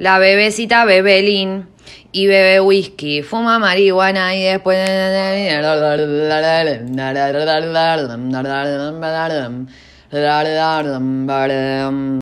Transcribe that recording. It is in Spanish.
La bebecita bebelín y bebe whisky, fuma marihuana y después...